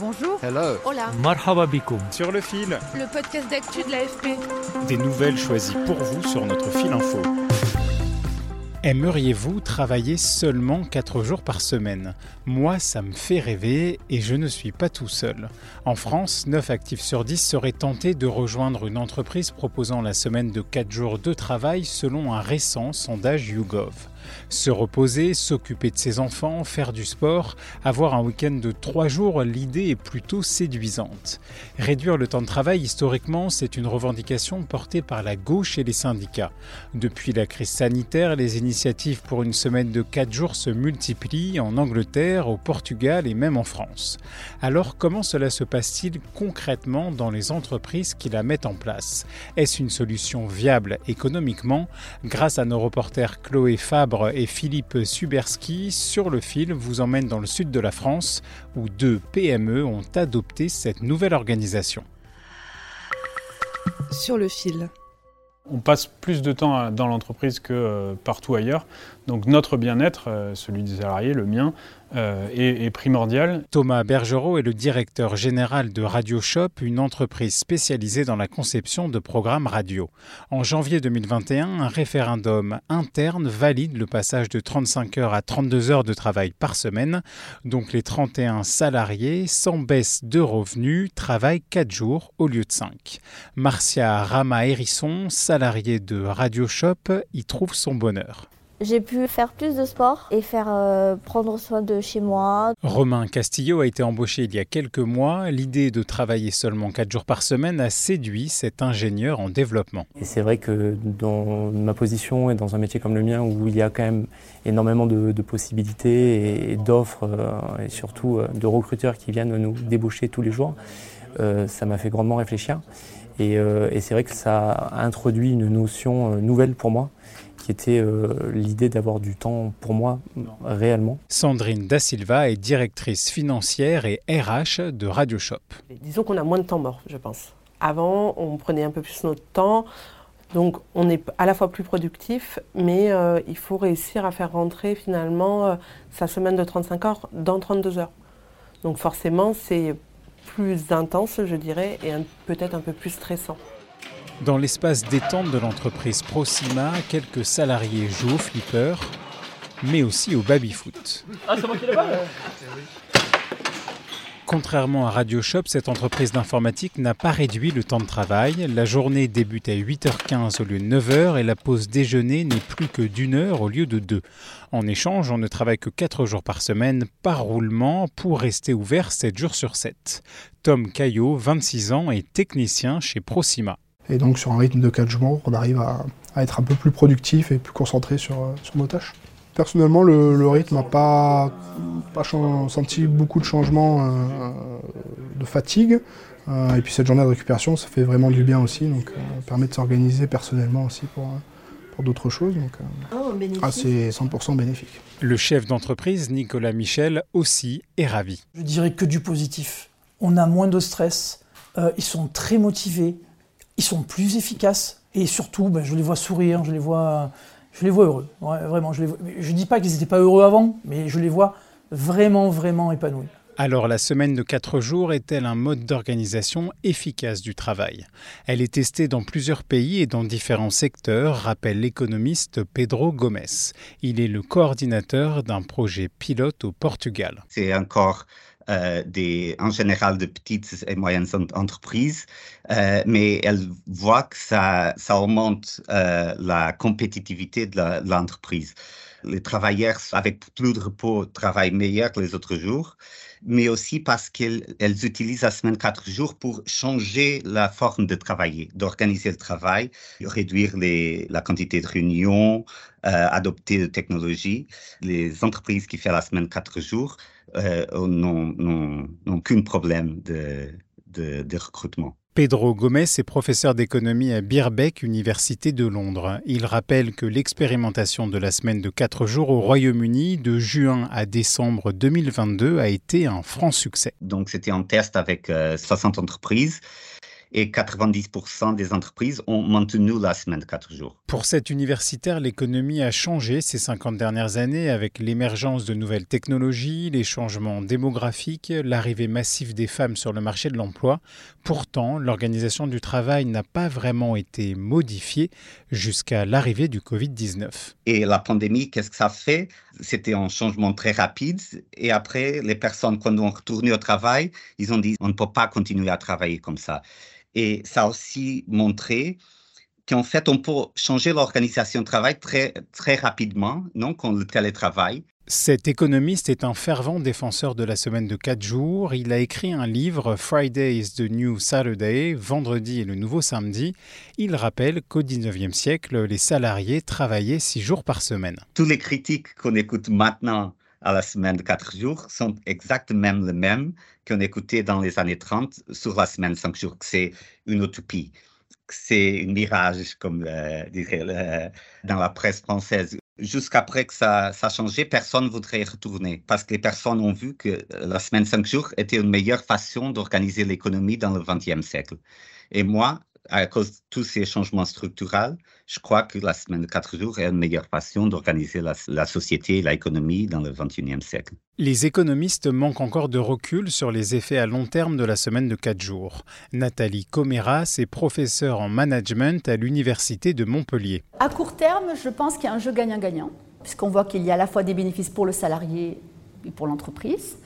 Bonjour. Hello. Hola. Marhaba Sur le fil. Le podcast d'actu de l'AFP. Des nouvelles choisies pour vous sur notre fil info. Aimeriez-vous travailler seulement 4 jours par semaine? Moi, ça me fait rêver et je ne suis pas tout seul. En France, 9 actifs sur 10 seraient tentés de rejoindre une entreprise proposant la semaine de 4 jours de travail selon un récent sondage YouGov. Se reposer, s'occuper de ses enfants, faire du sport, avoir un week-end de 3 jours, l'idée est plutôt séduisante. Réduire le temps de travail, historiquement, c'est une revendication portée par la gauche et les syndicats. Depuis la crise sanitaire, les initiatives pour une semaine de 4 jours se multiplient en Angleterre, au Portugal et même en France. Alors comment cela se passe-t-il concrètement dans les entreprises qui la mettent en place? Est-ce une solution viable économiquement? Grâce à nos reporters Chloé Fabre et Philippe Suberski, sur le fil vous emmène dans le sud de la France où deux PME ont adopté cette nouvelle organisation. Sur le fil. On passe plus de temps dans l'entreprise que euh, partout ailleurs. Donc notre bien-être, euh, celui des salariés, le mien, euh, est, primordial. Thomas Bergerot est le directeur général de Radio Shop, une entreprise spécialisée dans la conception de programmes radio. En janvier 2021, un référendum interne valide le passage de 35 heures à 32 heures de travail par semaine. Donc les 31 salariés, sans baisse de revenus, travaillent 4 jours au lieu de 5. Marcia Rama-Hérisson, salariée de Radio Shop, y trouve son bonheur. J'ai pu faire plus de sport et faire euh, prendre soin de chez moi. Romain Castillo a été embauché il y a quelques mois. L'idée de travailler seulement 4 jours par semaine a séduit cet ingénieur en développement. Et c'est vrai que dans ma position et dans un métier comme le mien où il y a quand même énormément de, possibilités et, d'offres euh, et surtout euh, de recruteurs qui viennent nous débaucher tous les jours, ça m'a fait grandement réfléchir. Et, et c'est vrai que ça a introduit une notion nouvelle pour moi qui était euh, l'idée d'avoir du temps pour moi réellement. Sandrine Da Silva est directrice financière et RH de Radio Shop. Disons qu'on a moins de temps mort, je pense. Avant, on prenait un peu plus notre temps. Donc on est à la fois plus productif, mais euh, il faut réussir à faire rentrer finalement euh, sa semaine de 35 heures dans 32 heures. Donc forcément, c'est plus intense, je dirais, et peut-être un peu plus stressant. Dans l'espace détente de l'entreprise Proxima, quelques salariés jouent au flipper, mais aussi au baby-foot. Ah, c'est moi qui Contrairement à Radio Shop, cette entreprise d'informatique n'a pas réduit le temps de travail. La journée débute à 8h15 au lieu de 9h et la pause déjeuner n'est plus que d'une heure au lieu de deux. En échange, on ne travaille que 4 jours par semaine par roulement pour rester ouvert 7 jours sur 7. Tom Caillot, 26 ans, est technicien chez Proxima. Et donc sur un rythme de 4 jours, on arrive à, être un peu plus productif et plus concentré sur, sur nos tâches. Personnellement, le, rythme n'a pas, pas senti beaucoup de changements euh, de fatigue. Euh, et puis cette journée de récupération, ça fait vraiment du bien aussi. Donc, euh, permet de s'organiser personnellement aussi pour, pour d'autres choses. Donc, oh, ah, c'est 100% bénéfique. Le chef d'entreprise, Nicolas Michel, aussi est ravi. Je dirais que du positif. On a moins de stress. ils sont très motivés ils sont plus efficaces et surtout, ben, je les vois sourire, je les vois, je les vois heureux. vraiment, je ne dis pas qu'ils n'étaient pas heureux avant, mais je les vois vraiment, vraiment épanouis. Alors la semaine de 4 jours est-elle un mode d'organisation efficace du travail? Elle est testée dans plusieurs pays et dans différents secteurs, rappelle l'économiste Pedro Gomes. Il est le coordinateur d'un projet pilote au Portugal. C'est encore euh, en général de petites et moyennes entreprises, euh, mais elles voient que ça, ça augmente euh, la compétitivité de l'entreprise. Les travailleurs avec plus de repos travaillent meilleur que les autres jours, mais aussi parce qu'elles utilisent la semaine quatre jours pour changer la forme de travailler, d'organiser le travail, réduire la quantité de réunions, adopter des technologies. Les entreprises qui font la semaine quatre jours euh, n'ont qu'un problème de, de, recrutement. Pedro Gomez est professeur d'économie à Birbeck, Université de Londres. Il rappelle que l'expérimentation de la semaine de 4 jours au Royaume-Uni de juin à décembre 2022 a été un franc succès. Donc c'était un test avec 60 euh, entreprises et 90% des entreprises ont maintenu la semaine de 4 jours. Pour cet universitaire, l'économie a changé ces 50 dernières années avec l'émergence de nouvelles technologies, les changements démographiques, l'arrivée massive des femmes sur le marché de l'emploi. Pourtant, l'organisation du travail n'a pas vraiment été modifiée jusqu'à l'arrivée du Covid-19. Et la pandémie, qu'est-ce que ça fait? C'était un changement très rapide. Et après, les personnes, quand on retourné au travail, ils ont dit on ne peut pas continuer à travailler comme ça. Et ça a aussi montré qu'en fait, on peut changer l'organisation de travail très, très rapidement, non, quand le télétravail. Cet économiste est un fervent défenseur de la semaine de 4 jours. Il a écrit un livre, Friday is the New Saturday, Vendredi est le nouveau samedi. Il rappelle qu'au 19e siècle, les salariés travaillaient 6 jours par semaine. Tous les critiques qu'on écoute maintenant à la semaine de 4 jours sont exactement les mêmes qu'on écoutait dans les années 30 sur la semaine de 5 jours. C'est une utopie. C'est un mirage, comme euh, dirait dans la presse française. Jusqu'après que ça, a changé, personne ne voudrait y retourner parce que les personnes ont vu que la semaine de 5 jours était une meilleure façon d'organiser l'économie dans le 20e siècle. Et moi, à cause de tous ces changements structurels, je crois que la semaine de quatre jours est une meilleure façon d'organiser la, société et l'économie dans le XXIe siècle. Les économistes manquent encore de recul sur les effets à long terme de la semaine de quatre jours. Nathalie Comeras est professeure en management à l'Université de Montpellier. À court terme, je pense qu'il y a un jeu gagnant-gagnant, puisqu'on voit qu'il y a à la fois des bénéfices pour le salarié et pour l'entreprise.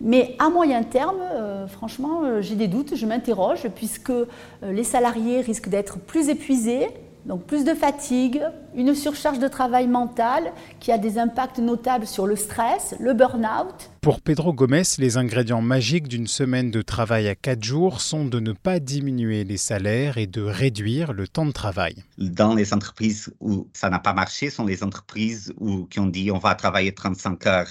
Mais à moyen terme, euh, franchement, euh, j'ai des doutes, je m'interroge, puisque euh, les salariés risquent d'être plus épuisés, donc plus de fatigue, une surcharge de travail mental qui a des impacts notables sur le stress, le burn-out. Pour Pedro Gomez, les ingrédients magiques d'une semaine de travail à 4 jours sont de ne pas diminuer les salaires et de réduire le temps de travail. Dans les entreprises où ça n'a pas marché, sont les entreprises où, qui ont dit on va travailler 35 heures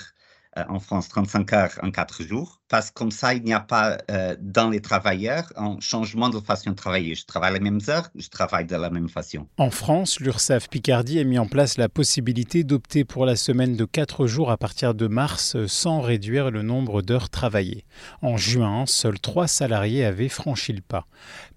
en France 35 heures en 4 jours, parce que comme ça, il n'y a pas euh, dans les travailleurs un changement de façon de travailler. Je travaille les mêmes heures, je travaille de la même façon. En France, l'URSSAF Picardie a mis en place la possibilité d'opter pour la semaine de 4 jours à partir de mars sans réduire le nombre d'heures travaillées. En juin, seuls 3 salariés avaient franchi le pas.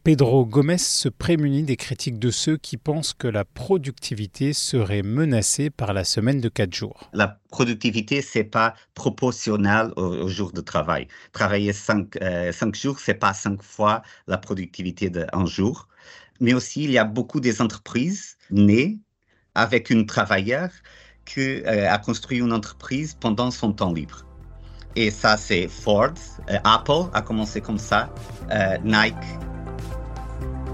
Pedro Gomez se prémunit des critiques de ceux qui pensent que la productivité serait menacée par la semaine de 4 jours. La productivité, c'est pas proportionnel au, jour de travail. Travailler 5 euh, jours, c'est pas 5 fois la productivité d'un jour. Mais aussi, il y a beaucoup des entreprises nées avec une travailleur qui euh, a construit une entreprise pendant son temps libre. Et ça, c'est Ford, euh, Apple a commencé comme ça, Nike